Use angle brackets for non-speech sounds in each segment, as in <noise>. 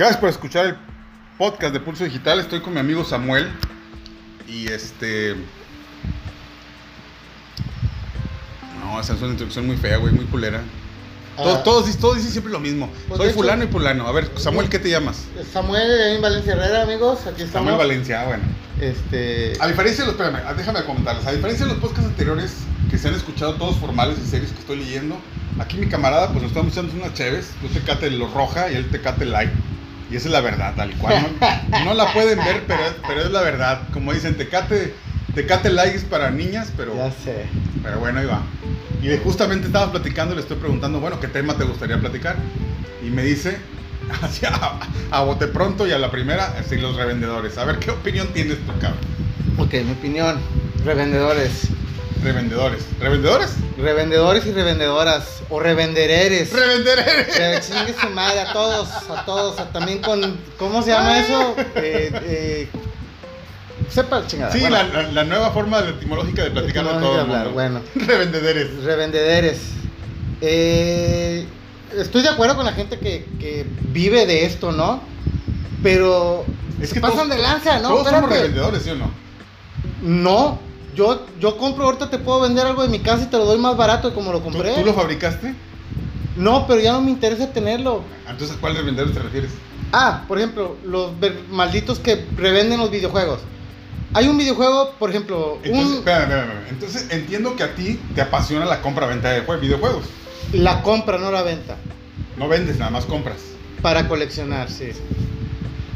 Gracias por escuchar el podcast de Pulso Digital. Estoy con mi amigo Samuel. Y este. No, esa es una introducción muy fea, güey, muy culera. Todos, Ah. todos, todos dicen siempre lo mismo. Pues Soy hecho- fulano y fulano. A ver, Samuel, ¿qué te llamas? Samuel en Valencia Herrera, amigos. Aquí estamos. Samuel Valencia, bueno. Este. A diferencia de los, espérame, ah, déjame comentarles. A diferencia de los podcasts anteriores que se han escuchado todos formales y serios que estoy leyendo, aquí mi camarada, pues nos estamos echando unas chéves. Yo te cate lo roja y él te cate light. Y esa es la verdad, tal cual. No, no la pueden ver, pero, es- pero es la verdad. Como dicen, tecate, tecate light es para niñas, pero, Ya sé. pero bueno, ahí va. Y justamente estaba platicando, le estoy preguntando, bueno, ¿qué tema te gustaría platicar? Y me dice, <laughs> hacia, a, a bote pronto y a la primera, así los revendedores. A ver, ¿qué opinión tienes tú, cabrón? Ok, mi opinión. Revendedores. Revendedores. ¿Revendedores? Revendedores y revendedoras. O revendereres. ¡Revendedores! Pero chingue su madre a todos, a todos, a- también con, ¿cómo se llama eso? Eh, eh, sepa chingada. Sí, bueno, la, la- la nueva forma de- etimológica de platicar de etimológica todo el hablar, mundo. bueno. Revendederes. Revendederes. Eh, estoy de acuerdo con la gente que, que vive de esto, ¿no? Pero Es que pasan todos- de lanza, ¿no? Todos somos Espérate. revendedores, ¿sí o no? No, yo, yo compro, ahorita te puedo vender algo de mi casa y te lo doy más barato de como lo ¿Tú, compré. tú lo fabricaste? No, pero ya no me interesa tenerlo. Entonces, ¿a cuál revendedor te refieres? Ah, por ejemplo, los malditos que revenden los videojuegos. Hay un videojuego, por ejemplo, Entonces, un, espérame, espérame, espérame. Entonces, entiendo que a ti te apasiona la compra-venta de jue- videojuegos. la compra, no la venta. No vendes, nada más compras. Para coleccionar, sí.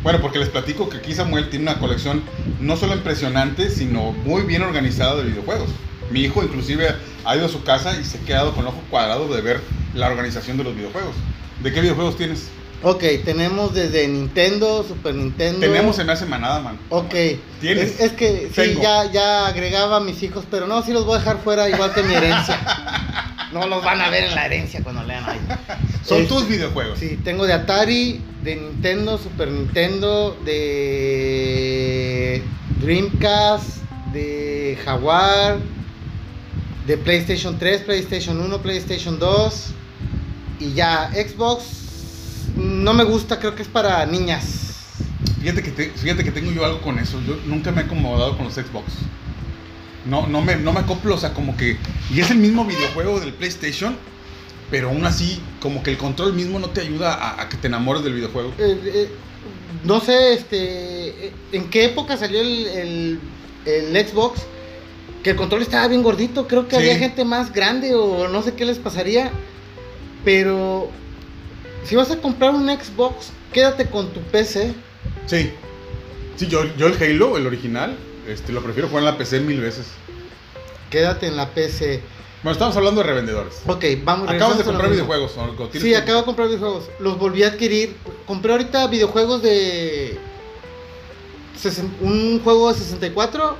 Bueno, porque les platico que aquí Samuel tiene una colección no solo impresionante, sino muy bien organizada de videojuegos. Mi hijo inclusive ha ido a su casa y se ha quedado con el ojo cuadrado de ver la organización de los videojuegos. ¿De qué videojuegos tienes? Ok, tenemos desde Nintendo, Super Nintendo. Tenemos en hace manada, man. Ok. Tienes. Es, es que sí, ya, ya agregaba a mis hijos, pero no, sí los voy a dejar fuera igual que mi herencia. no los van a ver en la herencia cuando lean ahí. Son tus videojuegos. Sí, tengo de Atari, de Nintendo, Super Nintendo, de Dreamcast, de Jaguar, de PlayStation 3, PlayStation 1, PlayStation 2 y ya Xbox no me gusta, creo que es para niñas. Fíjate que, te- fíjate que tengo yo algo con eso. Yo nunca me he acomodado con los Xbox. No, no, me, no me acoplo, o sea, como que... Y es el mismo videojuego del PlayStation, pero aún así, como que el control mismo no te ayuda a, a que te enamores del videojuego. Eh, eh, no sé, este, eh, en qué época salió el, el- el Xbox, que el control estaba bien gordito, creo que Sí. había gente más grande o no sé qué les pasaría, pero si vas a comprar un Xbox, quédate con tu PC. Sí. Sí, yo, yo el Halo, el original, este, lo prefiero jugar en la PC mil veces. Quédate en la PC. Bueno, estamos hablando de revendedores. Ok, vamos. Acabas de comprar videojuegos, ¿no? ¿O tienes Sí, que- acabo de comprar videojuegos. Los volví a adquirir. Compré ahorita videojuegos de. Un juego de 64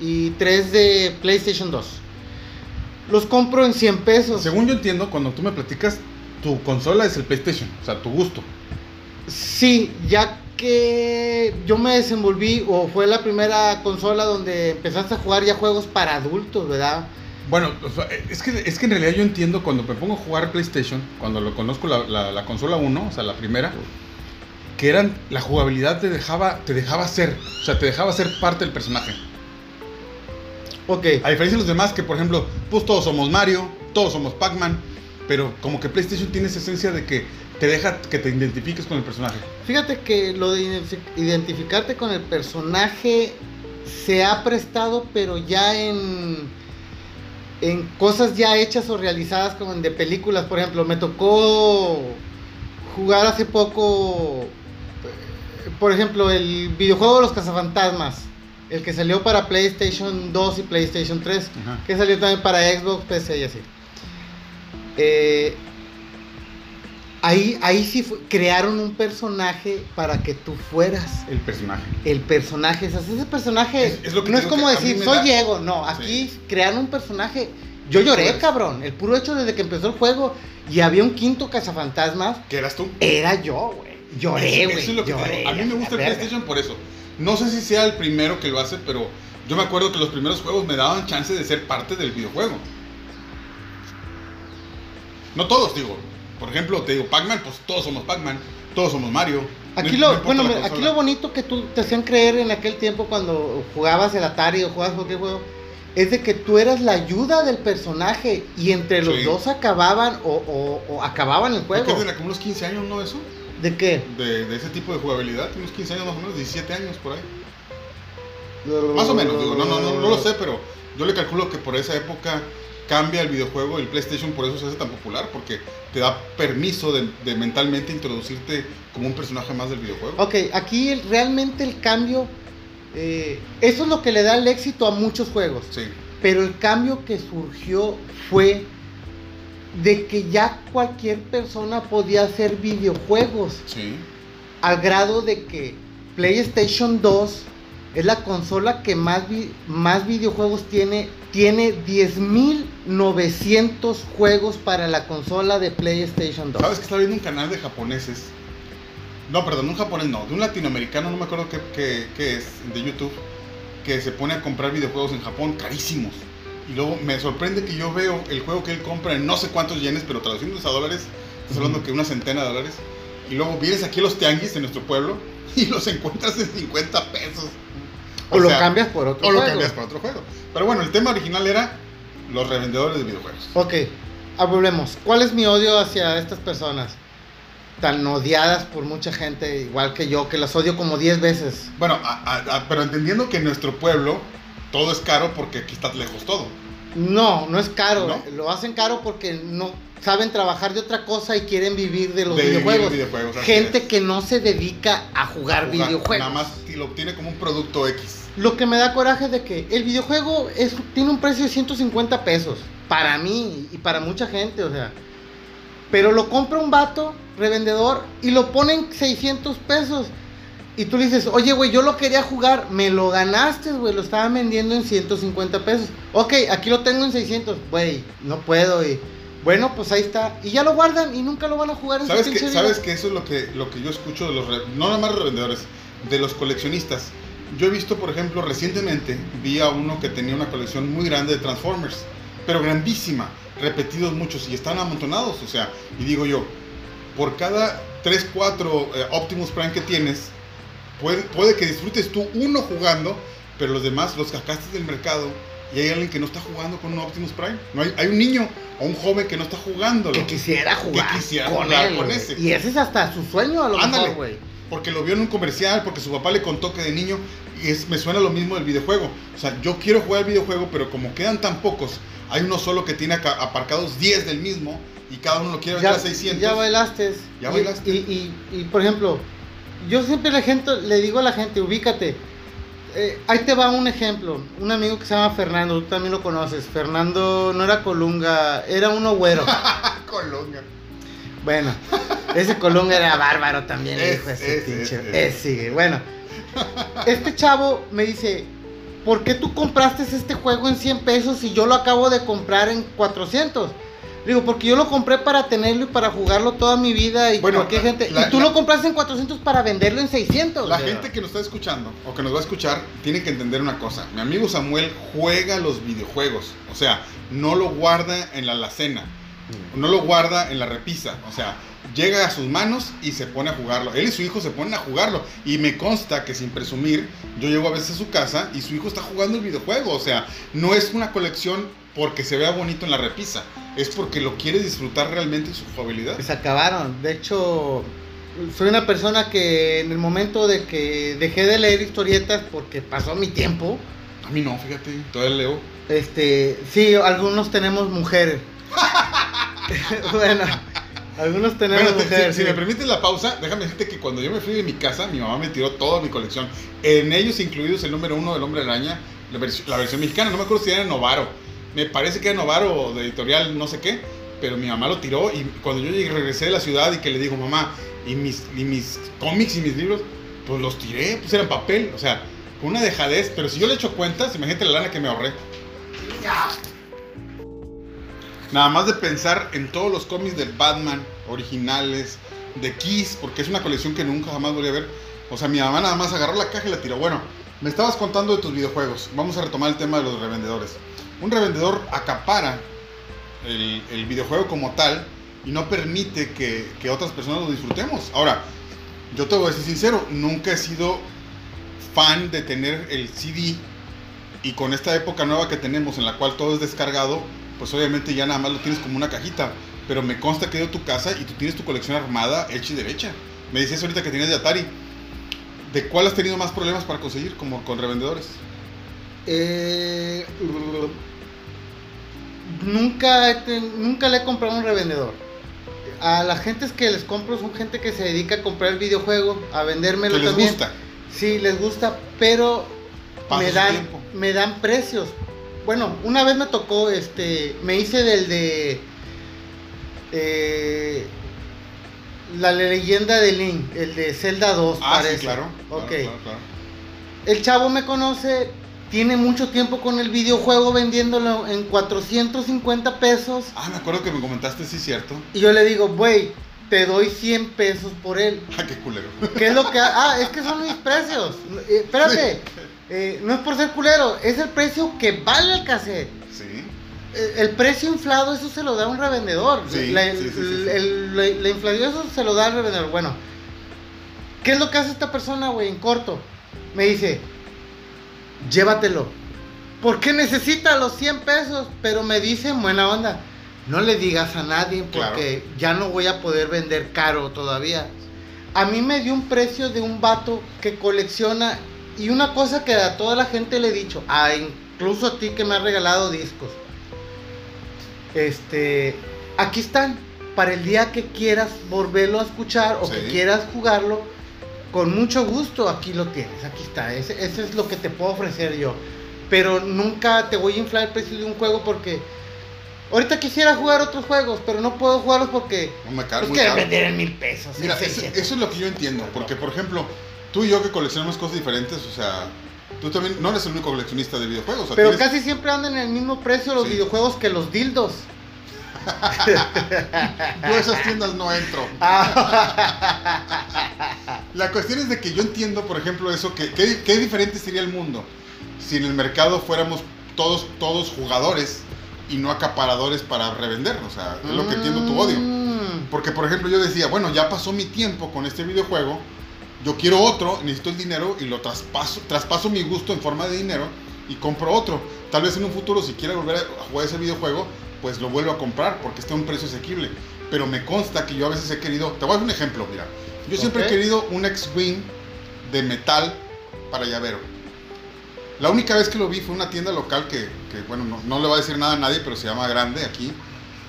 y tres de PlayStation 2. Los compro en 100 pesos. Según yo entiendo, cuando tú me platicas, tu consola es el PlayStation, o sea, tu gusto. Sí, ya que yo me desenvolví, o fue la primera consola donde empezaste a jugar ya juegos para adultos, ¿verdad? Bueno, es que, es que en realidad yo entiendo cuando me pongo a jugar PlayStation, cuando lo conozco la, la- la consola 1, o sea, la primera, que eran, la jugabilidad te dejaba, te dejaba ser, o sea, te dejaba ser parte del personaje. Ok. A diferencia de los demás, que por ejemplo, pues todos somos Mario, todos somos Pac-Man, pero como que PlayStation tiene esa esencia de que te deja que te identifiques con el personaje. Fíjate que lo de identifi- identificarte con el personaje se ha prestado, pero ya en, en cosas ya hechas o realizadas como en de películas. Por ejemplo, me tocó jugar hace poco, por ejemplo, el videojuego de los cazafantasmas. El que salió para PlayStation 2 y PlayStation 3. Ajá. Que salió también para Xbox, PC y así. Eh, ahí, ahí sí fue- crearon un personaje para que tú fueras El personaje. el personaje. O sea, ese personaje Es- es lo que no es como que decir, soy da- Diego. No, aquí crearon un personaje. Yo lloré, cabrón. El puro hecho desde que empezó el juego y había un quinto cazafantasmas, ¿Qué eras tú? era yo, güey. Lloré, güey. eso es lo que lloré. A mí me gusta el. PlayStation por eso. No sé si sea el primero que lo hace, pero yo me acuerdo que los primeros juegos me daban chance de ser parte del videojuego. No todos, digo. Por ejemplo, te digo, Pac-Man, pues todos somos Pac-Man, todos somos Mario, Aquí No- lo, no bueno, aquí lo bonito que tú te hacían creer en aquel tiempo cuando jugabas el Atari o jugabas cualquier juego, es de que tú eras la ayuda del personaje y entre los Sí. dos acababan o, o- o acababan el juego. de como unos 15 años, ¿no? Eso. ¿De qué? De, de ese tipo de jugabilidad. Unos 15 años más o menos, 17 años por ahí. Más o menos, digo, no, no, no, no lo sé, pero yo le calculo que por esa época cambia el videojuego el PlayStation por eso se hace tan popular, porque te da permiso de, de mentalmente introducirte como un personaje más del videojuego. Ok, aquí el- realmente el cambio, eh, eso es lo que le da el éxito a muchos juegos. Sí, Pero el cambio que surgió fue de que ya cualquier persona podía hacer videojuegos. sí. Al grado de que PlayStation 2 es la consola que más, vi- más videojuegos tiene. Tiene 10.900 juegos para la consola de PlayStation 2. ¿Sabes que estaba viendo un canal de japoneses? No, perdón, un japonés no, de un latinoamericano, no me acuerdo qué, qué- qué es, de YouTube, que se pone a comprar videojuegos en Japón carísimos. Y luego me sorprende que yo veo el juego que él compra en no sé cuántos yenes, pero traduciéndose a dólares, estás hablando que una centena de dólares. Y luego vienes aquí a los tianguis en nuestro pueblo <laughs> y los encuentras en 50 pesos. O lo sea, cambias por otro O lo juego. cambias para otro juego. Pero bueno, el tema original era los revendedores de videojuegos. Ok, ah, volvemos. ¿Cuál es mi odio hacia estas personas? Tan odiadas por mucha gente, igual que yo, que las odio como 10 veces. Bueno, a- a- a- pero entendiendo que en nuestro pueblo todo es caro porque aquí está lejos todo. No, no es caro. ¿No? Lo hacen caro porque no saben trabajar de otra cosa y quieren vivir de los De videojuegos. videojuegos, Gente es. que no se dedica a jugar Jugar, videojuegos. Nada más y lo obtiene como un producto X. Lo que me da coraje es de que el videojuego es, tiene un precio de 150 pesos. Para mí y para mucha gente, o sea. Pero lo compra un vato, revendedor, y lo pone en 600 pesos. Y tú le dices, oye, güey, yo lo quería jugar, me lo ganaste, güey, lo estaban vendiendo en 150 pesos. Ok, aquí lo tengo en 600, güey, no puedo. Y bueno, pues ahí está. Y ya lo guardan y nunca lo van a jugar en ¿Sabes su que. ¿Sabes que eso es lo que, lo que yo escucho de los, re- no nada más revendedores, de los coleccionistas? Yo he visto, por ejemplo, recientemente vi a uno que tenía una colección muy grande de Transformers, pero grandísima, repetidos muchos y están amontonados, o sea, y digo yo, por cada 3, 4 eh, Optimus Prime que tienes, puede, puede que disfrutes tú uno jugando, pero los demás los sacaste del mercado y hay alguien que no está jugando con un Optimus Prime. No hay, hay un niño o un joven que no está jugándolo. Que quisiera jugar, quisiera con, jugar él, con ese. Y ese es hasta su sueño a lo Ándale. mejor, güey. porque lo vio en un comercial, porque su papá le contó que de niño es, me suena lo mismo del videojuego. O sea, yo quiero jugar el videojuego, pero como quedan tan pocos, hay uno solo que tiene aparcados 10 del mismo y cada uno lo quiere vender a 600. ya bailaste. Ya Y- bailaste. Y, y- y, por ejemplo, yo siempre la gente, le digo a la gente, ubícate. Eh, ahí te va un ejemplo. Un amigo que se llama Fernando, tú también lo conoces. Fernando no era Colunga, era uno güero. <laughs> Colonga. bueno, ese Colunga era bárbaro también, Es- hijo de ese es- pinche. es- bueno. Este chavo me dice, ¿por qué tú compraste este juego en 100 pesos y yo lo acabo de comprar en 400? Le digo, porque yo lo compré para tenerlo y para jugarlo toda mi vida y Bueno, cualquier gente. la- y tú la- lo compraste en 400 para venderlo en 600. La gente que nos está escuchando o que nos va a escuchar tiene que entender una cosa. Mi amigo Samuel juega los videojuegos. O sea, no lo guarda en la alacena. No lo guarda en la repisa. O sea, llega a sus manos y se pone a jugarlo. Él y su hijo se ponen a jugarlo. Y me consta que sin presumir, yo llego a veces a su casa y su hijo está jugando el videojuego. O sea, no es una colección porque se vea bonito en la repisa. Es porque lo quiere disfrutar realmente su jugabilidad. Se acabaron. De hecho, soy una persona que en el momento de que dejé de leer historietas porque pasó mi tiempo, A mí no, fíjate. Todavía leo. este, sí, algunos tenemos mujeres. <laughs> bueno, algunos tenemos Bueno, mujeres. si, me permites la pausa, déjame decirte que cuando yo me fui de mi casa, mi mamá me tiró toda mi colección. En ellos incluidos el número uno del Hombre Araña, la, vers- la versión mexicana. No me acuerdo si era Novaro. Me parece que era Novaro o de editorial no sé qué. Pero mi mamá lo tiró y cuando yo llegué, regresé de la ciudad y que le digo, mamá, y mis, y mis cómics y mis libros, pues los tiré, pues eran papel. O sea, con una dejadez. Pero si yo le echo cuentas, imagínate la lana que me ahorré. Nada más de pensar en todos los cómics de Batman originales, de Kiss, porque es una colección que nunca jamás volví a ver. O sea, mi mamá nada más agarró la caja y la tiró. Bueno, me estabas contando de tus videojuegos. Vamos a retomar el tema de los revendedores. Un revendedor acapara el, videojuego como tal y no permite que otras personas lo disfrutemos. Ahora, Yo te voy a decir sincero, nunca he sido fan de tener el CD y con esta época nueva que tenemos en la cual todo es descargado, pues obviamente ya nada más lo tienes como una cajita. Pero me consta que he ido a tu casa y tú tienes tu colección armada, hecha y derecha. Me decías ahorita que tienes de Atari. ¿De cuál has tenido más problemas para conseguir como con revendedores? Eh, nunca, nunca le he comprado un revendedor. A las gentes que les compro son gente que se dedica a comprar el videojuego, a vendérmelo Que les también. gusta. Sí, les gusta, pero me dan, me dan precios. Bueno, una vez me tocó, este, me hice del de eh, la leyenda de Link, el de Zelda 2, Ah, parece. sí, claro. Ok. claro, claro. El chavo me conoce, tiene mucho tiempo con el videojuego vendiéndolo en 450 pesos. Ah, me acuerdo que me comentaste, sí, cierto. Y yo le digo, güey, te doy 100 pesos por él. <laughs> Ah, qué culero. ¿Qué es lo que.? Ah, es que son mis precios. Eh, espérate, eh, no es por ser culero, es el precio que vale el cassette. Sí. Eh, El precio inflado, eso se lo da un revendedor. Sí, la, sí, el- la- la inflación, eso se lo da al revendedor. Bueno, ¿qué es lo que hace esta persona, güey, en corto? Me dice, llévatelo. ¿Por qué necesita los 100 pesos? Pero me dice en buena onda, no le digas a nadie porque ya no voy a poder vender caro todavía. A mí me dio un precio de un vato que colecciona y una cosa que a toda la gente le he dicho, a incluso a ti que me has regalado discos. Este, aquí están para el día que quieras volverlo a escuchar o que Sí. quieras jugarlo, con mucho gusto aquí lo tienes, aquí está. Ese, ese es lo que te puedo ofrecer yo. Pero nunca te voy a inflar el precio de un juego porque ahorita quisiera jugar otros juegos, pero no puedo jugarlos porque No me los cargo muy quieren caro. vender en mil pesos. Mira, eso, 600. eso es lo que yo entiendo. Porque, por ejemplo, tú y yo que coleccionamos cosas diferentes, o sea, tú también no eres el único coleccionista de videojuegos. o sea, Pero tienes- casi siempre andan en el mismo precio los Sí. videojuegos que los dildos. <laughs> Yo a esas tiendas no entro. Ah, La cuestión es de que yo entiendo, por ejemplo, eso, que, qué diferente sería el mundo si en el mercado fuéramos todos, todos jugadores y no acaparadores para revender. O sea, es lo que entiendo tu odio. Mm. Porque, por ejemplo, yo decía, bueno, ya pasó mi tiempo con este videojuego, yo quiero otro, necesito el dinero y lo traspaso, traspaso mi gusto en forma de dinero y compro otro. Tal vez en un futuro, si quiero volver a jugar ese videojuego, pues lo vuelvo a comprar porque está a un precio asequible. Pero me consta que yo a veces he querido, te voy a dar un ejemplo, mira. Yo siempre he querido un X-Wing de metal para llavero. La única vez que lo vi fue en una tienda local que, que, bueno, no, no le va a decir nada a nadie, pero se llama Grande aquí.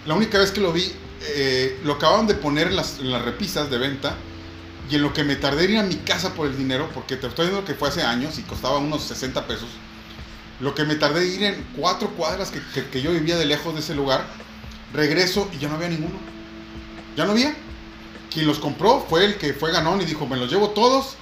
La única vez que lo vi, eh, lo acababan de poner en las, en las repisas de venta. Y en lo que me tardé en ir a mi casa por el dinero, porque te estoy diciendo que fue hace años y costaba unos 60 pesos. Lo que me tardé en ir en cuatro cuadras que, yo vivía de lejos de ese lugar, regreso y ya no había ninguno. Ya no había. Quien los compró fue el que fue ganón y dijo, me los llevo todos.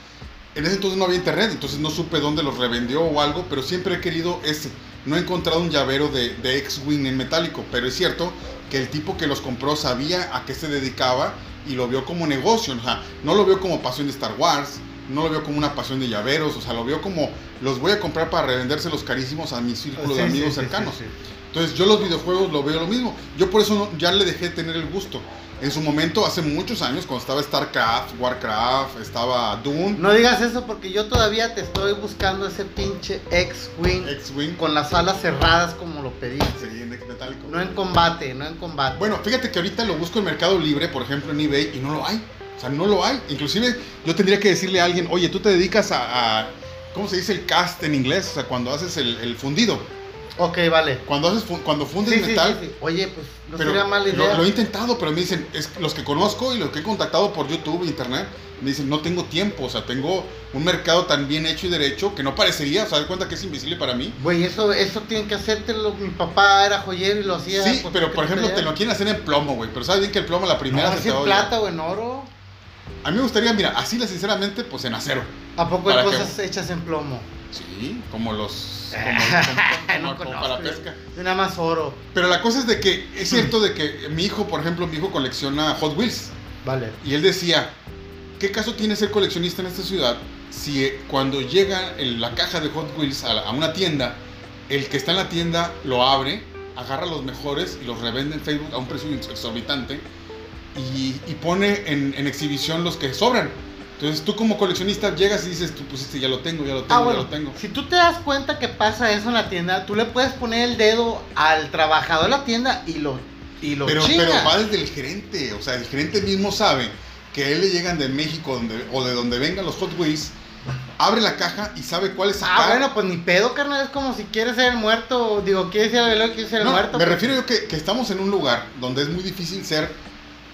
En ese entonces no había internet, entonces no supe dónde los revendió o algo, pero siempre he querido ese. No he encontrado un llavero de, de X-Wing en metálico, pero es cierto que el tipo que los compró sabía a qué se dedicaba y lo vio como negocio. O sea, no lo vio como pasión de Star Wars, no lo vio como una pasión de llaveros, o sea, lo vio como los voy a comprar para revendérselos carísimos a mi círculo de Sí, amigos sí, cercanos. sí. Entonces yo los videojuegos lo veo lo mismo. Yo por eso no- ya le dejé de tener el gusto. En su momento, hace muchos años, cuando estaba StarCraft, Warcraft, estaba Doom, No digas eso porque yo todavía te estoy buscando ese pinche X-Wing X-Wing, con las alas cerradas como lo pediste. sí, en metálico. No en combate, no en combate. Bueno, fíjate que ahorita lo busco en Mercado Libre, por ejemplo en eBay, y no lo hay. O sea, no lo hay. Inclusive yo tendría que decirle a alguien, oye, tú te dedicas a, a- ¿cómo se dice el cast en inglés? O sea, cuando haces el, el fundido. Ok, vale. Cuando, haces, fu- cuando fundes Sí, metal, sí, sí. Oye, pues no Pero sería mala idea. lo he intentado, pero me dicen, es los que conozco y los que he contactado por YouTube, internet, me dicen, no tengo tiempo, o sea, tengo un mercado tan bien hecho y derecho que no parecería, o sea, de cuenta que es invisible para mí. Güey, eso, eso tienen que hacértelo. Mi papá era joyero y lo hacía. Sí, pues, pero ¿qué por ejemplo, te lo quieren hacer en plomo, güey, pero sabes bien que el plomo la primera No, se en plata o en oro. A mí me gustaría, mira, así sinceramente, pues en acero. ¿A poco hay cosas hechas en plomo? Sí, como los... <laughs> Como, como- para pesca. Yo nada más oro. Pero la cosa es de que es <laughs> cierto de que mi hijo, por ejemplo, mi hijo colecciona Hot Wheels. Vale. Y él decía, ¿qué caso tiene ser coleccionista en esta ciudad si eh, cuando llega en la caja de Hot Wheels a, la- a una tienda, el que está en la tienda lo abre, agarra los mejores y los revende en Facebook a un precio exorbitante y, y pone en, en exhibición los que sobran? Entonces tú como coleccionista llegas y dices, tú pusiste, ya lo tengo, ya lo tengo, Ah, ya lo tengo. si tú te das cuenta que pasa eso en la tienda, tú le puedes poner el dedo al trabajador de la tienda y lo, y lo Pero, chinga. pero va desde el gerente, o sea, el gerente mismo sabe que a él le llegan de México donde, o de donde vengan los Hot Wheels, abre la caja y sabe cuál es Ah, bueno, pues ni pedo, carnal. Es como si quieres ser el muerto. Digo, quieres ser el veloz, quieres ser el No, muerto. me pues. refiero yo que, que estamos en un lugar donde es muy difícil ser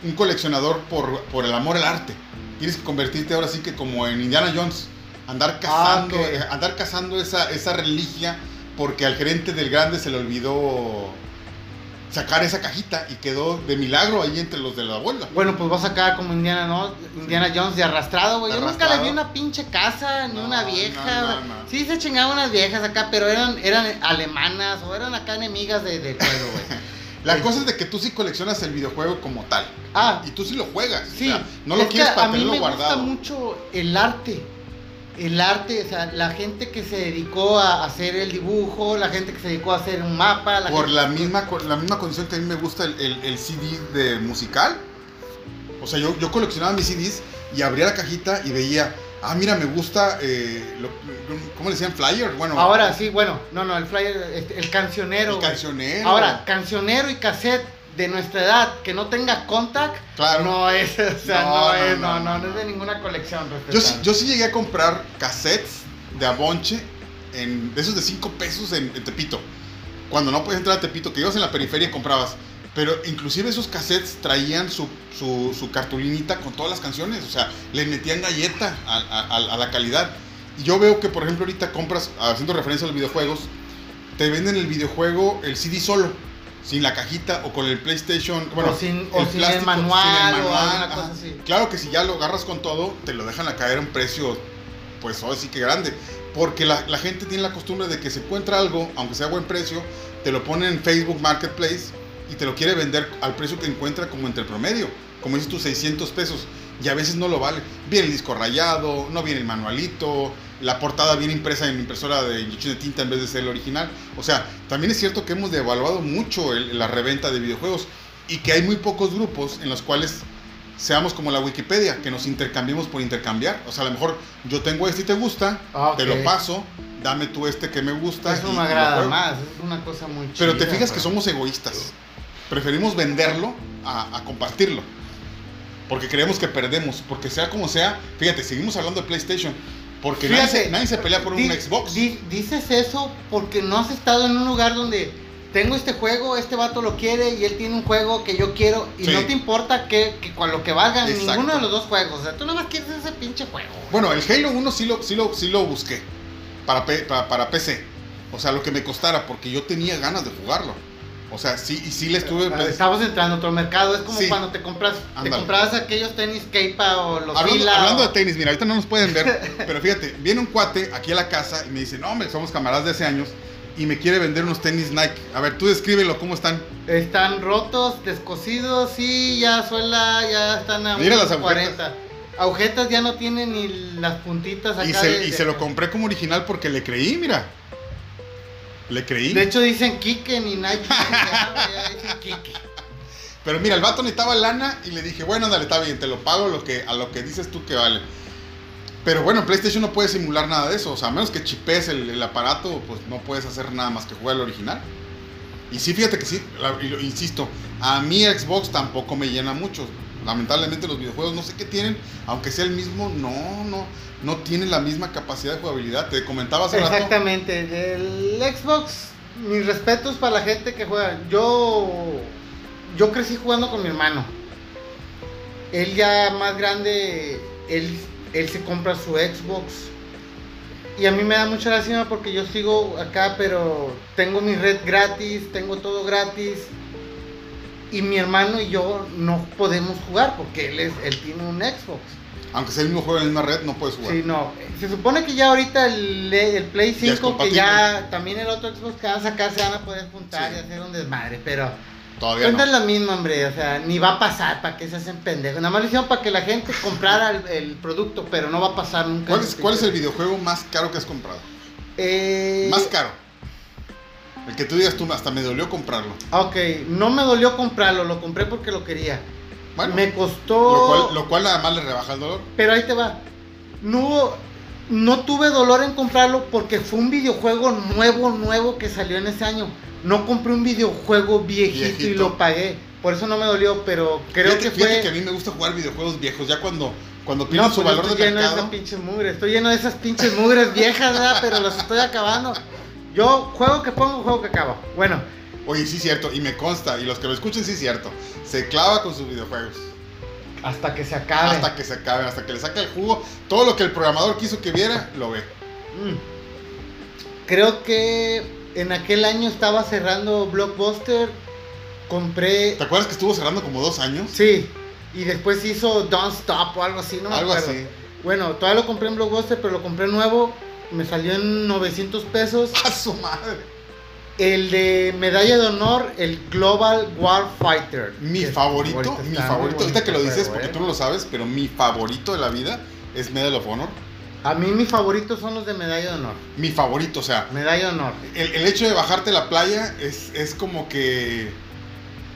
un coleccionador por, por el amor al arte. Tienes que convertirte ahora sí que como en Indiana Jones, andar cazando, ok. eh, andar cazando esa, esa reliquia porque al gerente del grande se le olvidó sacar esa cajita y quedó de milagro ahí entre los de la abuela. Bueno, pues vas a quedar como Indiana, ¿no? Indiana Jones de arrastrado, güey. Yo nunca le vi una pinche casa, ni No, una vieja. no, no. Sí se chingaban unas viejas acá, pero eran, eran alemanas o eran acá enemigas de- del güey. <laughs> La Sí. cosa es de que tú sí coleccionas el videojuego como tal. Ah, Y tú sí lo juegas. o sí. sea, no lo es quieres para a mí tenerlo me guardado. gusta mucho el arte. El arte, o sea, la gente que se dedicó a hacer el dibujo, la gente que se dedicó a hacer un mapa, la Por gente- la misma, la misma condición que a mí me gusta el, el- el CD de musical. O sea, yo, yo coleccionaba mis CDs y abría la cajita y veía, ah, mira, me gusta, eh, lo- ¿cómo le decían? Flyer. Bueno, Ahora sí, bueno, no, no, el flyer, este, el cancionero. el cancionero. Ahora, cancionero y cassette de nuestra edad que no tenga contact, Claro. no es, <laughs> o sea, No, no, no, es, no, no, no, es de ninguna colección. yo, sí, yo sí llegué a comprar cassettes de Abonche, en, de esos de 5 pesos en, en Tepito. Cuando no podías entrar a Tepito, que ibas en la periferia y comprabas. Pero inclusive esos cassettes traían su, su, su cartulinita con todas las canciones. O sea, le metían galleta a, a- a- la calidad. Y yo veo que, por ejemplo, ahorita compras, haciendo referencia a los videojuegos, te venden el videojuego, el CD solo, sin la cajita o con el PlayStation. Bueno, o sin, o sin el plástico, manual, sin el o manual, ajá. cosa así. Claro que si ya lo agarras con todo, te lo dejan a caer a un precio, pues ahora sí que grande. Porque la, la gente tiene la costumbre de que se encuentra algo, aunque sea a buen precio, te lo pone en Facebook Marketplace y te lo quiere vender al precio que encuentra como entre promedio. Como dices tú, 600 pesos. Y a veces no lo vale. Viene el disco rayado, no viene el manualito, la portada viene impresa en impresora de inyección de tinta en vez de ser el original. O sea, también es cierto que hemos devaluado mucho el- la reventa de videojuegos y que hay muy pocos grupos en los cuales seamos como la Wikipedia, que nos intercambiemos por intercambiar. O sea, a lo mejor yo tengo este y te gusta, Ah, te lo paso, dame tú este que me gusta. Eso me agrada más, es una cosa muy chida. Pero te fijas que pues. somos egoístas. Preferimos venderlo a, a compartirlo. Porque creemos que perdemos. Porque sea como sea, fíjate, seguimos hablando de PlayStation. Porque nadie, Fíjate, se, nadie se pelea por un Di- Xbox. di- dices eso porque no has estado en un lugar donde tengo este juego, este vato lo quiere y él tiene un juego que yo quiero y Sí. no te importa que, que con lo que Exacto. ninguno de los dos juegos. O sea, tú nada más quieres ese pinche juego. Bueno, el Halo 1 sí lo, sí lo, sí lo busqué. Para, para, para PC. O sea, lo que me costara. Porque yo tenía ganas de jugarlo. O sea, sí, y sí le estuve. Estamos entrando a otro mercado. Es como Sí. cuando te compras, te comprabas aquellos tenis Keipa o los Hablando, Fila hablando o- de tenis, mira, ahorita no nos pueden ver, <laughs> pero fíjate, viene un cuate aquí a la casa y me dice, no, hombre, somos camaradas de hace años y me quiere vender unos tenis Nike. A ver, tú descríbelo, ¿cómo están? Están rotos, descosidos, sí, ya suela, ya están a Mira las agujetas. 40. Agujetas ya no tienen ni las puntitas acá. Y se, de- y de- se lo compré como original porque le creí, mira. Le creí. De hecho dicen Kike ni Nike. <laughs> ya, dicen Kike. Pero mira, el vato necesitaba lana y le dije, bueno, dale, está bien, te lo pago lo que, a lo que dices tú que vale. Pero bueno, en PlayStation no puedes simular nada de eso. O sea, a menos que chipes el, el aparato, pues no puedes hacer nada más que jugar el original. Y sí, fíjate que sí, la- insisto, a mí Xbox tampoco me llena mucho. Lamentablemente los videojuegos no sé qué tienen, aunque sea el mismo, no, no, no tiene la misma capacidad de jugabilidad. Te comentaba hace rato. Exactamente. El Xbox, mis respetos para la gente que juega. Yo, yo crecí jugando con mi hermano. Él ya más grande, él, él se compra su Xbox. Y a mí me da mucha lástima porque yo sigo acá, pero tengo mi red gratis, tengo todo gratis. Y mi hermano y yo no podemos jugar porque él, es, él tiene un Xbox. Aunque sea el mismo juego en la misma red, no puedes jugar. Sí, no. Se supone que ya ahorita el, el Play Ya es 5, que ya también el otro Xbox que van a sacar se van a poder juntar Sí. y hacer un desmadre, pero Todavía cuenta no. es la misma, hombre, o sea, ni va a pasar para que se hacen pendejos. Nada más lo hicieron para que la gente comprara el, el producto, pero no va a pasar nunca. ¿Cuál es, ¿Cuál es el videojuego más caro que has comprado? Eh, Más caro. El que tú digas tú, hasta me dolió comprarlo. Ok, no me dolió comprarlo, lo compré porque lo quería. Bueno, me costó. lo cual, lo cual nada más le rebaja el dolor. Pero ahí te va. No, no tuve dolor en comprarlo porque fue un videojuego nuevo, nuevo que salió en ese año. No compré un videojuego viejito, y Viejito. lo pagué. Por eso no me dolió, pero creo fíjate, que fíjate fue. que a mí me gusta jugar videojuegos viejos, ya cuando, cuando No, pierden pues su yo valor estoy de lleno de esas pinches mugres. Estoy lleno de esas pinches mugres viejas, ¿verdad? Pero las estoy acabando. Yo, juego que pongo, juego que acabo. Bueno, Oye, sí, cierto, y me consta, y los que lo escuchen, sí, cierto. Se clava con sus videojuegos. hasta que se acabe. Hasta que se acaben, hasta que le saque el jugo. Todo lo que el programador quiso que viera, lo ve. Mm. Creo que en aquel año estaba cerrando Blockbuster. Compré. ¿Te acuerdas que estuvo cerrando como dos años? Sí. Y después hizo Don't Stop o algo así, no Algo así. Bueno, todavía lo compré en Blockbuster, pero lo compré nuevo. Me salió en 900 pesos. <laughs> ¡A su madre! El de medalla de honor, el Global Warfighter. Mi favorito, mi favorito, ahorita que lo dices porque ¿eh? tú no lo sabes, pero mi favorito de la vida es Medal of Honor. A mí mis favoritos son los de medalla de honor. Mi favorito, o sea, Medalla de honor. el, el hecho de bajarte a la playa es, es como que.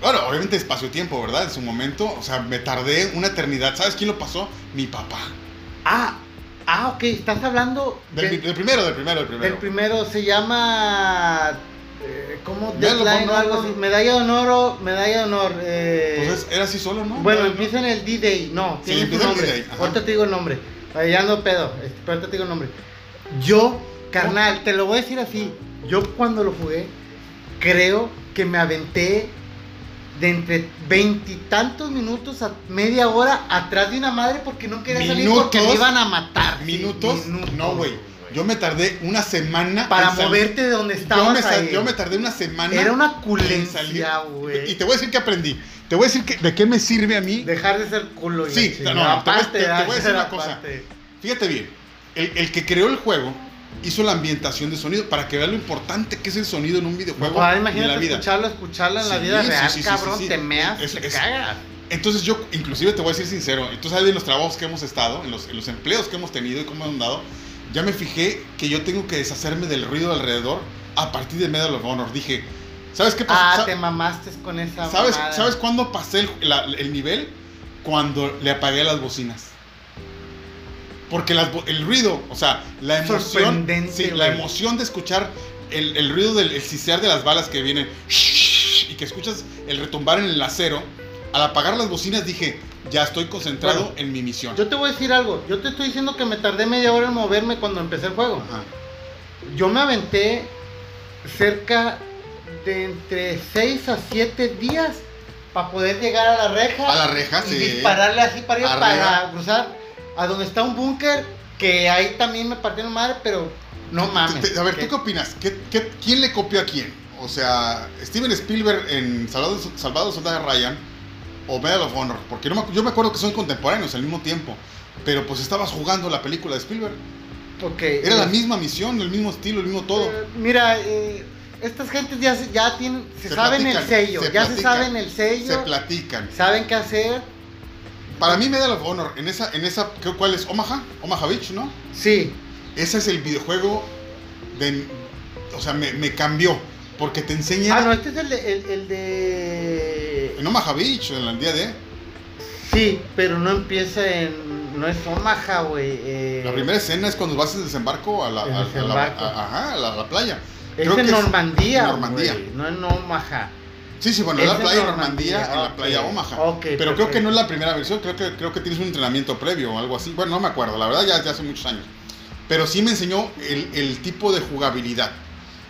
Bueno, obviamente espacio-tiempo, ¿verdad? En su momento, o sea, me tardé una eternidad. ¿Sabes quién lo pasó? Mi papá. Ah, ah, ok. Estás hablando Del, de- del primero, del primero, del primero. El primero se llama. eh, ¿Cómo? Deadline o algo así. Medalla de honor o. Medalla de honor. eh, Pues es- era así solo, ¿no? bueno, ¿No? empieza en el D-Day. No, Sí, tiene su nombre. Ahorita te digo el nombre. Ahí ando pedo. este, ahorita te digo el nombre. Yo, carnal, te lo voy a decir así. Yo cuando lo jugué, creo que me aventé de entre veintitantos minutos a media hora atrás de una madre porque no quería salir porque me iban a matar. Sí, ¿Minutos? No, güey. Yo me tardé una semana. Para salir. moverte de donde Yo estabas me, sa- ahí. yo me tardé una semana. Era una culencia, güey. Y te voy a decir que aprendí. Te voy a decir que, de qué me sirve a mí. Dejar de ser culo y Sí, no, no, te voy- aparte, te- te ¿verdad? voy a decir una <laughs> cosa. Fíjate bien. El, el que creó el juego hizo la ambientación de sonido para que veas lo importante que es el sonido en un videojuego y en imagínate la vida. escucharlo, escucharlo en la Sí, vida sí, real, sí, cabrón, te meas, Es- te es- cagas. Entonces yo, inclusive te voy a decir sincero, tú sabes en los trabajos que hemos estado, en los, en los empleos que hemos tenido y cómo han dado, ya me fijé que yo tengo que deshacerme del ruido alrededor a partir de Medal of Honor. Dije, ¿sabes qué pasó? Ah, Sa- te mamaste con esa ¿Sabes, mamada. ¿Sabes cuándo pasé el, la- el nivel? Cuando le apagué las bocinas. Porque las el ruido, o sea, la emoción. Sí, la emoción de escuchar el, el ruido del el sisear de las balas que vienen y que escuchas el retumbar en el acero. Al apagar las bocinas dije, ya estoy concentrado Bueno, en mi misión. Yo te voy a decir algo. Yo te estoy diciendo que me tardé media hora en moverme cuando empecé el juego. Ajá. Yo me aventé cerca de entre 6 a 7 días para poder llegar a la reja. A la reja, y sí. dispararle así para ir para cruzar a donde está un búnker que ahí también me partieron madre, pero no mames. A ver, ¿tú qué opinas? ¿Qué, qué- quién le copió a quién? O sea, Steven Spielberg en Salvado, Salvado Soldado Ryan o Medal of Honor. Porque no me- yo me acuerdo que son contemporáneos al mismo tiempo. Pero pues estabas jugando la película de Spielberg. Ok, Era la misma misión, el mismo estilo, el mismo todo. eh, mira, eh, estas gentes ya, se- ya tienen, se, Se saben platican, el sello, se ya se platican, saben el Se sello, platican. saben qué hacer. Para mí Medal of Honor, en esa, en esa, ¿qué- ¿cuál es? Omaha, Omaha Beach, ¿no? Sí, Ese es el videojuego de... O sea, me, me cambió. Porque te enseña... Ah, no, este es el de, el, el de... En Omaha Beach, en el día de... Sí, pero no empieza en... No es Omaha, güey. eh, La primera escena es cuando vas en desembarco a la, a- a la- desembarco. a- ajá, a la, a la playa. Es en que es Normandía, Normandía. güey, no en Omaha. Sí, sí, bueno, Es la playa Normandía, Normandía, en la playa Omaha. Ok, Pero creo que no es la primera versión, creo que, creo que tienes un entrenamiento previo o algo así. Bueno, no me acuerdo, la verdad ya, ya hace muchos años. Pero sí me enseñó el, el tipo de jugabilidad.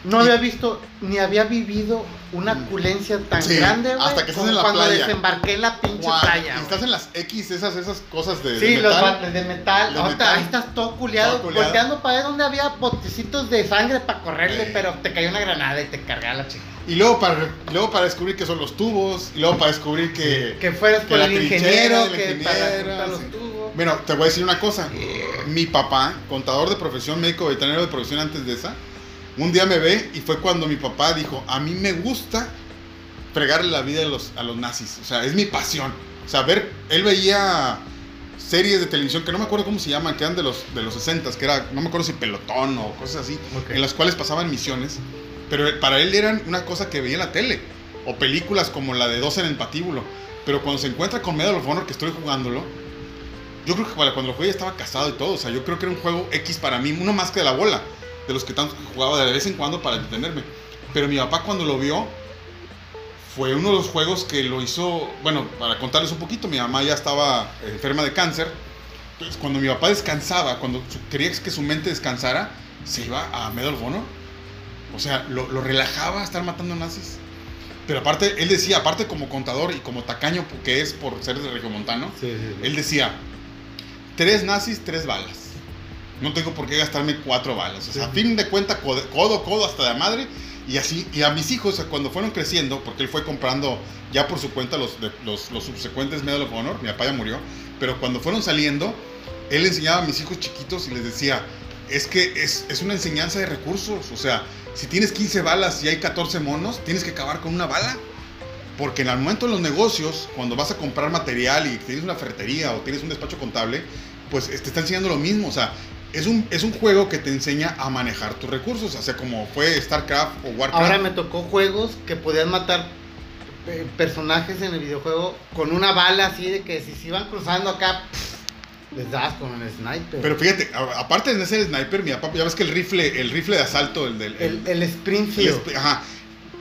No había visto ni había vivido una culencia tan Sí, grande, güey, hasta que estás en la cuando playa. desembarqué en la pinche Guau, playa. y estás en las X, esas, esas cosas de, de Sí, los metal. bates de metal. De metal. ahí estás todo culiado, Todo culiado. volteando para ver donde había botecitos de sangre para correrle, Sí. pero te cayó una granada y te cargaba la chica. Y luego para, luego para descubrir que son los tubos, y luego para descubrir que... Que fueras la el ingeniero, que para juntar los tubos. Bueno, te voy a decir una cosa. Mi papá, contador de profesión, médico veterinario de profesión antes de esa, un día me ve y fue cuando mi papá dijo, a mí me gusta fregarle la vida a los, a los nazis. O sea, es mi pasión. O sea, ver, él veía series de televisión que no me acuerdo cómo se llaman, que eran de los, de los 60 que era, no me acuerdo si pelotón o cosas así, Ok. en las cuales pasaban misiones. Pero para él eran una cosa que veía en la tele. O películas como la de Dos en el patíbulo. Pero cuando se encuentra con Medal of Honor, que estoy jugándolo, yo creo que cuando lo jugué ya estaba casado y todo. O sea, yo creo que era un juego X para mí, uno más que de la bola, de los que tanto jugaba de vez en cuando para entretenerme. Pero mi papá cuando lo vio, fue uno de los juegos que lo hizo, bueno, para contarles un poquito, mi mamá ya estaba enferma de cáncer. Entonces, cuando mi papá descansaba, cuando quería que su mente descansara, se iba a Medal of Honor. O sea, lo, lo relajaba estar matando nazis. Pero aparte, él decía, aparte como contador y como tacaño que es por ser de Regiomontano, Sí, sí, sí. él decía, tres nazis, tres balas. No tengo por qué gastarme cuatro balas. O sea, a fin de cuenta, codo, codo, hasta la madre. Y así, y a mis hijos, cuando fueron creciendo, porque él fue comprando ya por su cuenta los, los, los subsecuentes Medal of Honor, mi papá ya murió, pero cuando fueron saliendo, él enseñaba a mis hijos chiquitos y les decía, es que es, es una enseñanza de recursos, o sea, si tienes 15 balas y hay 14 monos, tienes que acabar con una bala. Porque en el momento de los negocios, cuando vas a comprar material y tienes una ferretería o tienes un despacho contable, pues te está enseñando lo mismo. O sea, es un, es un juego que te enseña a manejar tus recursos. O sea, como fue StarCraft o Warcraft. Ahora me tocó juegos que podían matar eh, personajes en el videojuego con una bala así de que si se iban cruzando acá, les das con el sniper. Pero fíjate, a- aparte de ser sniper, mi papá, ya ves que el rifle, el rifle de asalto, el del... el, el el Springfield. ajá.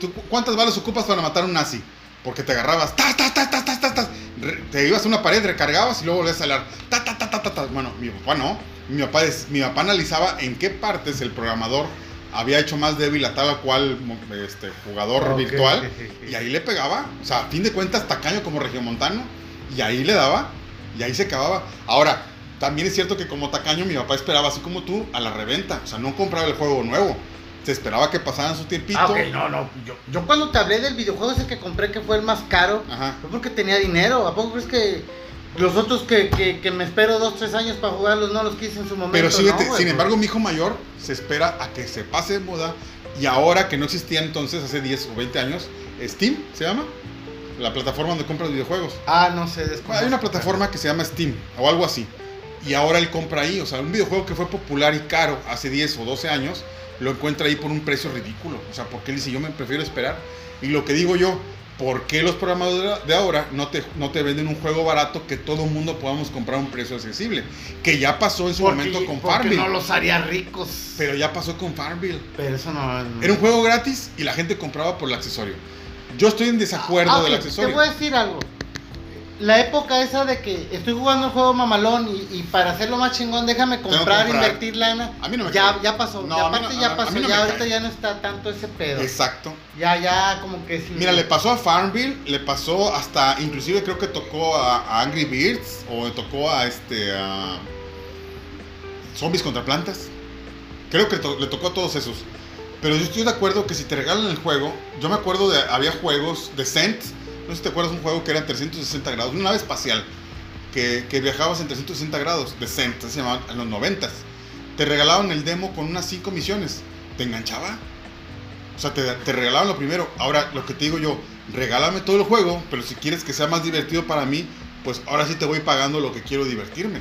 ¿Tú cu- ¿Cuántas balas ocupas para matar a un nazi? Porque te agarrabas, tas, tas, tas, tas, tas, tas, re- te ibas a una pared, recargabas y luego volvías a salar, ta, ta, ta, ta, ta, ta. Bueno, mi papá no. Mi papá, es- mi papá analizaba en qué partes el programador había hecho más débil a tal o cual este, jugador virtual. Y ahí le pegaba. O sea, a fin de cuentas, tacaño como regiomontano. Y ahí le daba. Y ahí se acababa. Ahora, también es cierto que como tacaño, mi papá esperaba, así como tú, a la reventa. O sea, no compraba el juego nuevo. Se esperaba que pasaran su tiempito. Ah, ok, no, no. Yo, yo cuando te hablé del videojuego ese que compré que fue el más caro, Ajá. fue porque tenía dinero. ¿A poco crees que los otros que, que, que me espero dos, tres años para jugarlos no los quise en su momento? Pero sí, no, te- sin embargo, mi hijo mayor se espera a que se pase de moda. Y ahora que no existía entonces, hace 10 o 20 años, Steam se llama. La plataforma donde compras videojuegos. Ah, no sé, desconozco. Hay una plataforma que se llama Steam o algo así. Y ahora él compra ahí. O sea, un videojuego que fue popular y caro hace 10 o 12 años, lo encuentra ahí por un precio ridículo. O sea, porque él dice, yo me prefiero esperar. Y lo que digo yo, ¿por qué los programadores de ahora no te, no te venden un juego barato que todo el mundo podamos comprar a un precio accesible? Que ya pasó en su Porque- momento con Farmville. no los haría ricos. Pero ya pasó con Farmville. Pero eso no. no- Era un juego gratis y la gente compraba por el accesorio. Yo estoy en desacuerdo Ah, del accesorio. Te voy a decir algo. La época esa de que estoy jugando el juego mamalón y, y para hacerlo más chingón, déjame comprar, comprar. invertir lana. A mí no me ya, cae. ya pasó. No, ya aparte no- ya pasó. no ya cae. ahorita ya no está tanto ese pedo. Exacto. Ya, ya como que sí. Mira, le pasó a Farmville, le pasó hasta, inclusive creo que tocó a, a Angry Birds o le tocó a este a Zombies contra plantas. Creo que to- le tocó a todos esos. Pero yo estoy de acuerdo que si te regalan el juego, yo me acuerdo de había juegos de Cent, no sé si te acuerdas un juego que era en 360 grados, una nave espacial que, que viajabas en 360 grados, de Cent, se llamaban en los 90 Te regalaban el demo con unas 5 misiones. ¿Te enganchaba? O sea, te, te regalaban lo primero. Ahora, lo que te digo yo, regálame todo el juego, pero si quieres que sea más divertido para mí, pues ahora sí te voy pagando lo que quiero divertirme.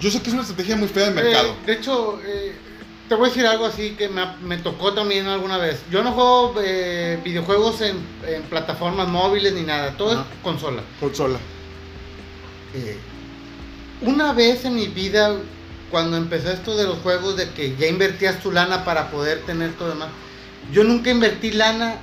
Yo sé que es una estrategia muy fea de mercado. Eh, de hecho, eh, te voy a decir algo así que me, me tocó también alguna vez. Yo no juego eh, videojuegos en, en plataformas móviles ni nada, todo Ajá. es consola. Consola. Eh, una vez en mi vida, cuando empezó esto de los juegos, de que ya invertías tu lana para poder tener todo demás, yo nunca invertí lana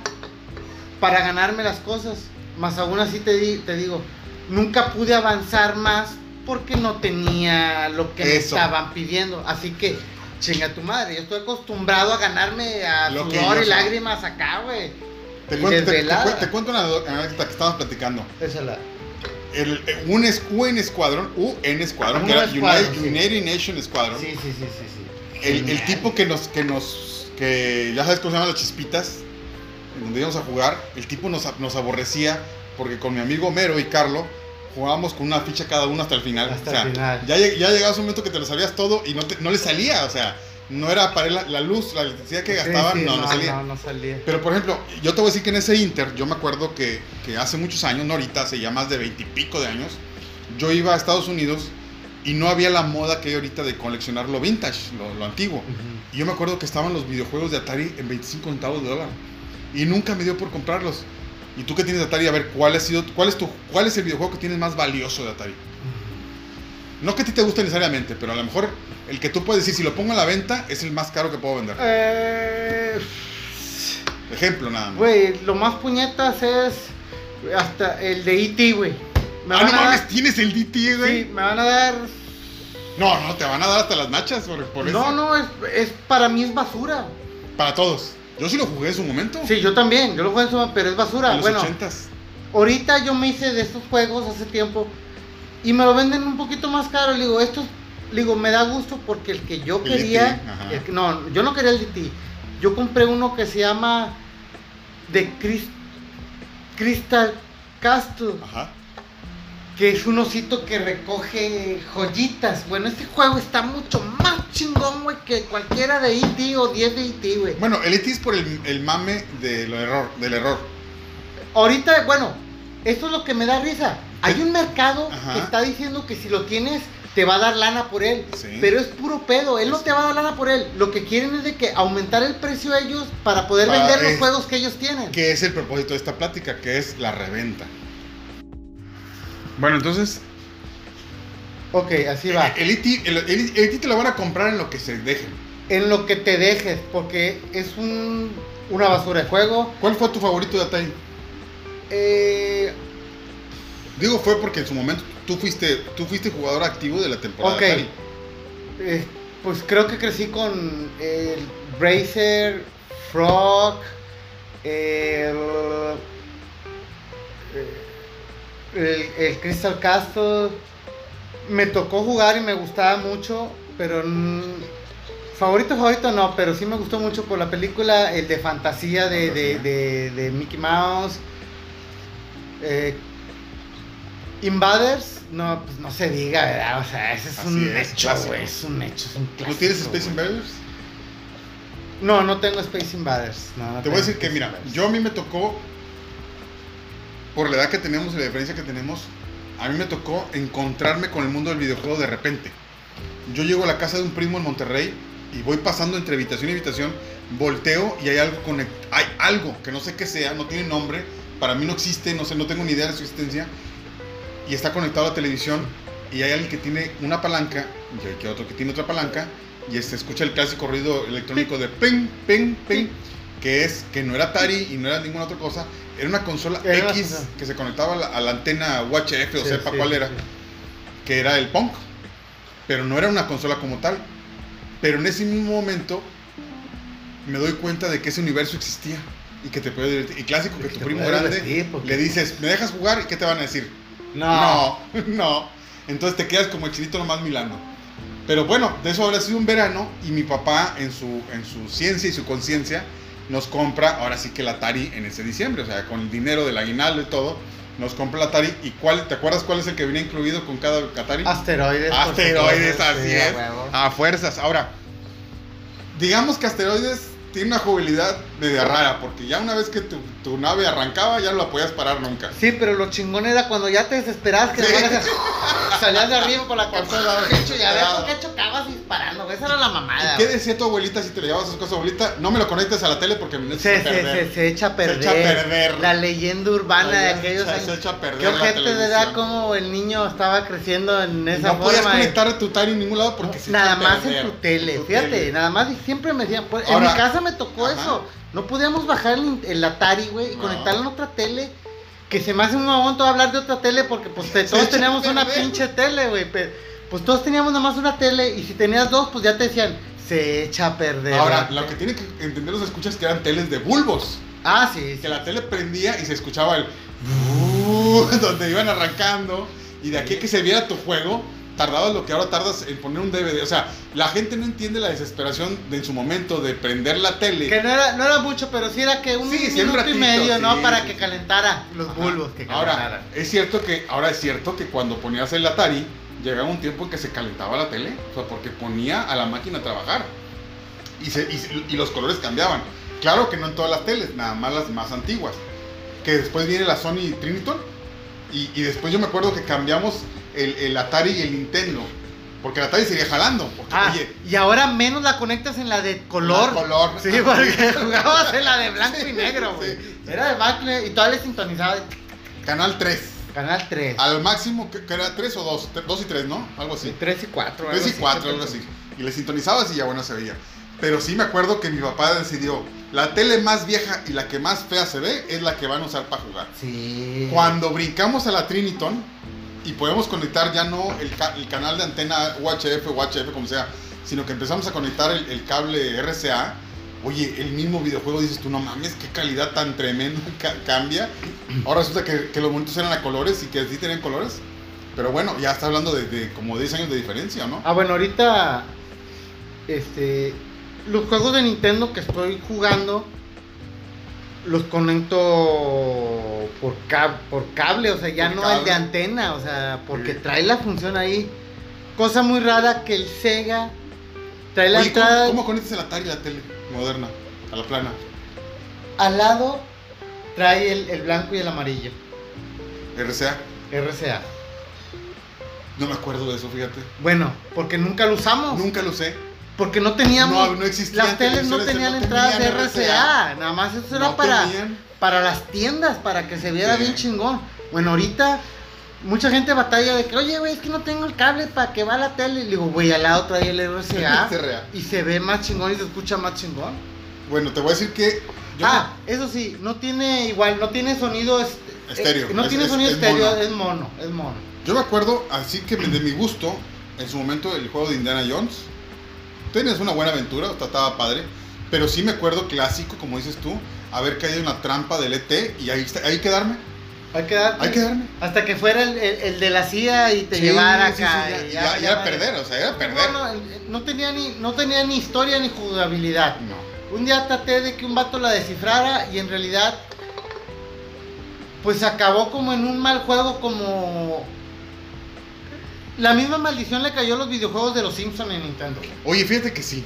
para ganarme las cosas. Más aún así te, di- te digo, nunca pude avanzar más porque no tenía lo que me estaban pidiendo. Así que, chinga tu madre, yo estoy acostumbrado a ganarme a Lo que sudor yo y sé. lágrimas acá, güey. Te Y cuento, te- te, desvelada. cu- te cuento una anécdota que estábamos platicando. Esa es la- El, eh, un es- UN Squadron, UN Squadron, Ah, que era United, sí. United Nation Squadron. Sí, sí, sí, sí. sí. El, el Genial. tipo que nos, que nos, que ya sabes cómo se llaman las chispitas, en donde íbamos a jugar, el tipo nos, nos aborrecía porque con mi amigo Homero y Carlo jugábamos con una ficha cada uno hasta el final. Hasta o sea, el final. Ya, ya llegabas un momento que te lo sabías todo y no, te- no le salía, o sea, no era para la, la luz, la electricidad que gastaban, sí, no, no, salía. No, no salía. Pero por ejemplo, yo te voy a decir que en ese Inter, yo me acuerdo que, que hace muchos años, no ahorita, hace ya más de veintipico de años, yo iba a Estados Unidos y no había la moda que hay ahorita de coleccionar lo vintage, lo, lo antiguo. Ujú. Y yo me acuerdo que estaban los videojuegos de Atari en 25 centavos de dólar. Y nunca me dio por comprarlos. Y tú que tienes Atari, a ver, ¿cuál, ha sido, cuál, es tu, ¿cuál es el videojuego que tienes más valioso de Atari? No que a ti te guste necesariamente, pero a lo mejor el que tú puedes decir, si lo pongo a la venta, es el más caro que puedo vender. Eh, Ejemplo, nada más. güey, lo más puñetas es hasta el de E.T., güey. Ah, no dar- mames, tienes el DT, güey. Sí, me van a dar. No, no, te van a dar hasta las nachas por, por eso. No, no, es, es para mí es basura. Para todos. Yo sí lo jugué en su momento. Sí, yo también, yo lo juego en su pero es basura. En los bueno, ahorita yo me hice de estos juegos hace tiempo y me lo venden un poquito más caro. Le digo, esto, le digo, me da gusto porque el que yo El quería, DT, ajá. el que- no, yo no quería el DT. Yo compré uno que se llama The Crystal Castle, Ajá. Que es un osito que recoge joyitas. Bueno, este juego está mucho más chingón, güey, que cualquiera de E.T. o 10 de E.T., güey. Bueno, el ET es por el, el mame de lo error, del error. Ahorita, bueno, eso es lo que me da risa. Hay un mercado Ajá. que está diciendo que si lo tienes, te va a dar lana por él. Sí. Pero es puro pedo, él no te va a dar lana por él. Lo que quieren es de que aumentar el precio ellos para poder Para- vender los juegos que ellos tienen. Que es el propósito de esta plática, que es la reventa. Bueno, entonces, Ok, así va. el ET, el, el ET te lo van a comprar en lo que se dejen. En lo que te dejes, porque es un, una basura de juego. ¿Cuál fue tu favorito de Atari? Eh, Digo, fue porque en su momento tú fuiste, tú fuiste jugador activo de la temporada Ok. de Atari. eh, pues creo que crecí con el Bracer, Frog, el, el, el Crystal Castle. Me tocó jugar y me gustaba mucho, pero favorito, favorito no, pero sí me gustó mucho por la película, el de fantasía de, de, Fantasía. de- de Mickey Mouse. Eh, Invaders, no, pues no se diga, ¿verdad? O sea, ese es Así un es, hecho, güey, es un hecho, es un clásico. ¿No tienes Space. Invaders? No, no tengo Space Invaders. no, no Te voy a decir que, mira, Invaders. yo a mí me tocó, por la edad que tenemos y la diferencia que tenemos, a mí me tocó encontrarme con el mundo del videojuego de repente. Yo llego a la casa de un primo en Monterrey y voy pasando entre habitación y habitación, volteo y hay algo conect- hay algo que no sé qué sea, no tiene nombre, para mí no existe, no sé, no tengo ni idea de su existencia y está conectado a la televisión y hay alguien que tiene una palanca y hay que otro que tiene otra palanca y se escucha el clásico ruido electrónico de ping, ping, ping, que es que no era Atari y no era ninguna otra cosa, era una consola Era una X consola. que se conectaba a la, a la antena UHF o Sí, sepa sí, cuál era, sí. que era el Punk, pero no era una consola como tal. Pero en ese mismo momento me doy cuenta de que ese universo existía y que te puede divertir. Y clásico que Que tu primo grande porque- le dices, ¿me dejas jugar? ¿Y qué te van a decir? No. No, <laughs> no. Entonces te quedas como el chinito nomás milando. Pero bueno, de eso habrá sido un verano y mi papá en su, en su ciencia y su conciencia nos compra, ahora sí que el Atari en ese diciembre, o sea, con el dinero del aguinaldo y todo, nos compra el Atari. ¿Y cuál, te acuerdas cuál es el que venía incluido con cada Atari? Asteroides. Asteroides, así a es. A fuerzas. Ahora, digamos que Asteroides tiene una jugabilidad media rara, porque ya una vez que tu, tu nave arrancaba, ya no la podías parar nunca. Sí, pero lo chingón era cuando ya te desesperabas que Sí. <laughs> salías de arriba por la consola. Qué ya ves por qué chocabas disparando. Esa era la mamada. ¿Y qué decía tu abuelita si te le llevabas sus cosas, abuelita? No me lo conectes a la tele porque me Se, echa a se, se, se echa a perder. echa a perder. La leyenda urbana de Se- aquellos se- años. se echa a perder Qué ojete de edad como el niño estaba creciendo en esa no podías forma. eh. conectar a tu Atari en ningún lado porque se nada echa a más en perder. tu tele, Tu fíjate, tele. nada más y siempre me decían, pues, en Ahora- mi casa me tocó Ajá. eso, no podíamos bajar el, el Atari, güey, y No. conectarlo en otra tele, que se me hace un momento hablar de otra tele porque pues te- todos <laughs> teníamos una pinche tele, güey, pues todos teníamos nada más una tele y si tenías dos, pues ya te decían, se echa a perder. Ahora, lo que tienen que entender los escuchas es que eran teles de bulbos. Ah, sí, sí. Que la tele prendía y se escuchaba el <laughs> donde iban arrancando y de aquí que se viera tu juego tardabas lo que ahora tardas en poner un DVD o sea la gente no entiende la desesperación de en su momento de prender la tele. Que no era, no era mucho, pero sí era que un Sí, sí, un minuto ratito, y medio, ¿no? sí, Para que calentara los Ajá. bulbos, que ahora es cierto que ahora es cierto que cuando ponías el Atari llegaba un tiempo en que se calentaba la tele o sea porque ponía a la máquina a trabajar. Y, se- y y los colores cambiaban. Claro que no en todas las teles nada más las más antiguas. Que después viene la Sony Triniton y, y después yo me acuerdo que cambiamos el, el Atari y el Nintendo Porque la talla seguía jalando. Porque, Ah, oye, y ahora menos la conectas en la de color. La color. Sí, porque <laughs> jugabas en la de blanco Sí, y negro, güey. sí. Era de blanco y todavía le sintonizaba Canal 3. Canal 3. Al máximo, que, que era 3 o 2. 2 y 3, ¿no? Algo así. 3 y 4. 3 y 4, algo así. Y le sintonizabas y ya bueno se veía. Pero sí me acuerdo que mi papá decidió, la tele más vieja y la que más fea se ve es la que van a usar para jugar. Sí. Cuando brincamos a la Triniton y podemos conectar ya no el, ca- el canal de antena UHF UHF como sea, sino que empezamos a conectar el, cable RCA, oye, el mismo videojuego dices tú, no mames, qué calidad tan tremenda <laughs> ca- cambia. Ahora resulta que, que los monitos eran a colores y que sí tenían colores. Pero bueno, ya está hablando de, de como 10 años de diferencia, ¿no? Ah, bueno, ahorita. Este. Los juegos de Nintendo que estoy jugando. Los conecto por, cab- por cable, o sea, ya Por no cable. el de antena, o sea, porque Sí. trae la función ahí. Cosa muy rara que el Sega trae la Oye, ¿cómo, entrada cómo conectas el Atari a la tele moderna? A la plana. al lado, trae el, el blanco y el amarillo. RCA. RCA. No me acuerdo de eso, fíjate. Bueno, porque nunca lo usamos. Nunca lo usé. Porque no teníamos. No, no existían Las teles no tenían no entradas de tenían RCA. Nada más eso era No para, tenían. para las tiendas, para que se viera Sí. bien chingón. Bueno, ahorita mucha gente batalla de que, oye, güey, es que no tengo el cable para que va la tele. Y digo, güey, al lado trae el RCA. <laughs> RCA. y se ve más chingón y se escucha más chingón. Bueno, te voy a decir que. yo ah, eso sí, no tiene igual, no tiene sonido est- Estéreo, eh, no es- tiene es- sonido es estéreo, mono. es mono, es mono. Yo me acuerdo, así que de mi gusto, en su momento el juego de Indiana Jones. Tenías una buena aventura, o sea, estaba padre. Pero sí me acuerdo clásico, como dices tú, haber caído en la trampa del ET y ahí, ahí quedarme. Hay que dar Hay que darme. hasta que fuera el, el- el de la CIA y te Sí, llevara sí, sí, acá. ya, ya- ya era perder, o sea, era perder. No, no, no tenía ni, no tenía ni historia ni jugabilidad. No. Un día traté de que un vato la descifrara y en realidad pues acabó como en un mal juego como la misma maldición le cayó a los videojuegos de los Simpsons en Nintendo. Oye, fíjate que sí.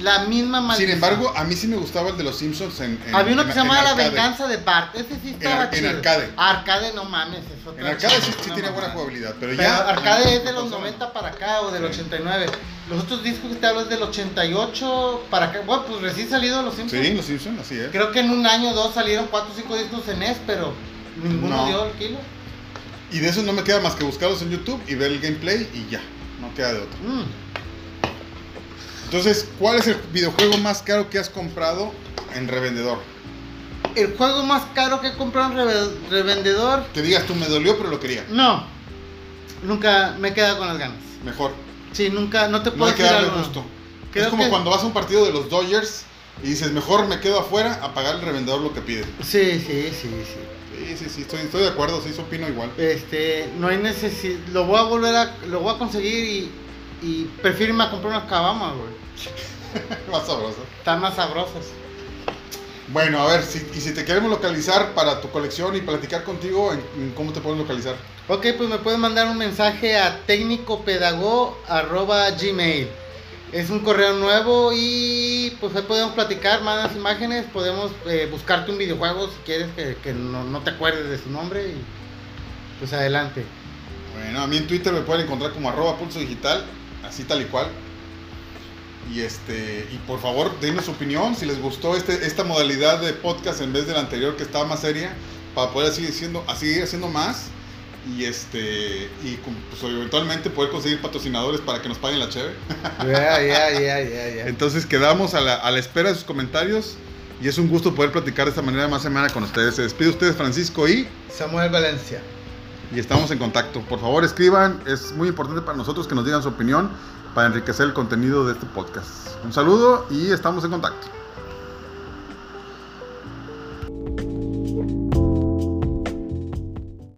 La misma maldición. Sin embargo, a mí sí me gustaba el de los Simpsons en. en- había uno que en- se llamaba en La arcade. venganza de Bart. Ese sí estaba en chido. arcade. Arcade no mames, En arcade sí, tiene buena jugabilidad, pero, Pero ya. arcade es de en los consola. 90 para acá o del Sí. 89. Los otros discos que te hablo es del 88 para acá. Bueno, pues recién salido de los Simpsons. Sí, los Simpsons, así es. Creo que en un año o dos salieron 4 o 5 discos en NES, pero ninguno No. dio el kilo. Y de esos no me queda más que buscarlos en YouTube y ver el gameplay y ya. No queda de otro. Mm. Entonces, ¿cuál es el videojuego más caro que has comprado en revendedor? El juego más caro que he comprado en reve- revendedor. Que digas tú, me dolió, pero lo quería. No. Nunca me he quedado con las ganas. Mejor. Sí, nunca, no te No puedo hay que decir darle algo. gusto. Creo es como que- cuando vas a un partido de los Dodgers y dices, mejor me quedo afuera a pagar el revendedor lo que pide. Sí, sí, sí, sí. Sí, sí, sí, estoy, estoy de acuerdo, sí, opino igual. Este, no hay necesidad. Lo voy a volver a. Lo voy a conseguir y. Y prefiero irme a comprar unas cabamas, güey. <laughs> Más sabroso. Están más sabrosas. Bueno, a ver, si, y si te queremos localizar para tu colección y platicar contigo, ¿en, en cómo te pueden localizar? Ok, pues me pueden mandar un mensaje a técnicopedago.gmail. Es un correo nuevo y pues ahí podemos platicar más imágenes. Podemos eh, buscarte un videojuego si quieres que, no, te acuerdes de su nombre. Y pues adelante. Bueno, a mí en Twitter me pueden encontrar como arroba pulso digital, así tal y cual. Y este, y por favor, denme su opinión, si les gustó este, esta modalidad de podcast en vez de la anterior que estaba más seria, para poder seguir haciendo, a seguir haciendo más. Y este, y pues, eventualmente poder conseguir patrocinadores para que nos paguen la cheve. Ya, ya, ya. Entonces quedamos a la, a la espera de sus comentarios. Y es un gusto poder platicar de esta manera más semana con ustedes. Se despide ustedes, Francisco, y Samuel Valencia. y estamos en contacto. Por favor, escriban, es muy importante para nosotros que nos digan su opinión para enriquecer el contenido de este podcast. Un saludo y estamos en contacto.